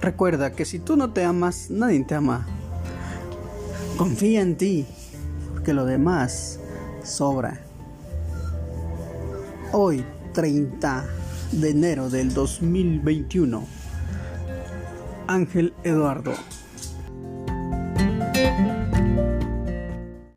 Recuerda que si tú no te amas, nadie te ama. Confía en ti, porque lo demás sobra. Hoy, 30 de enero del 2021, Ángel Eduardo.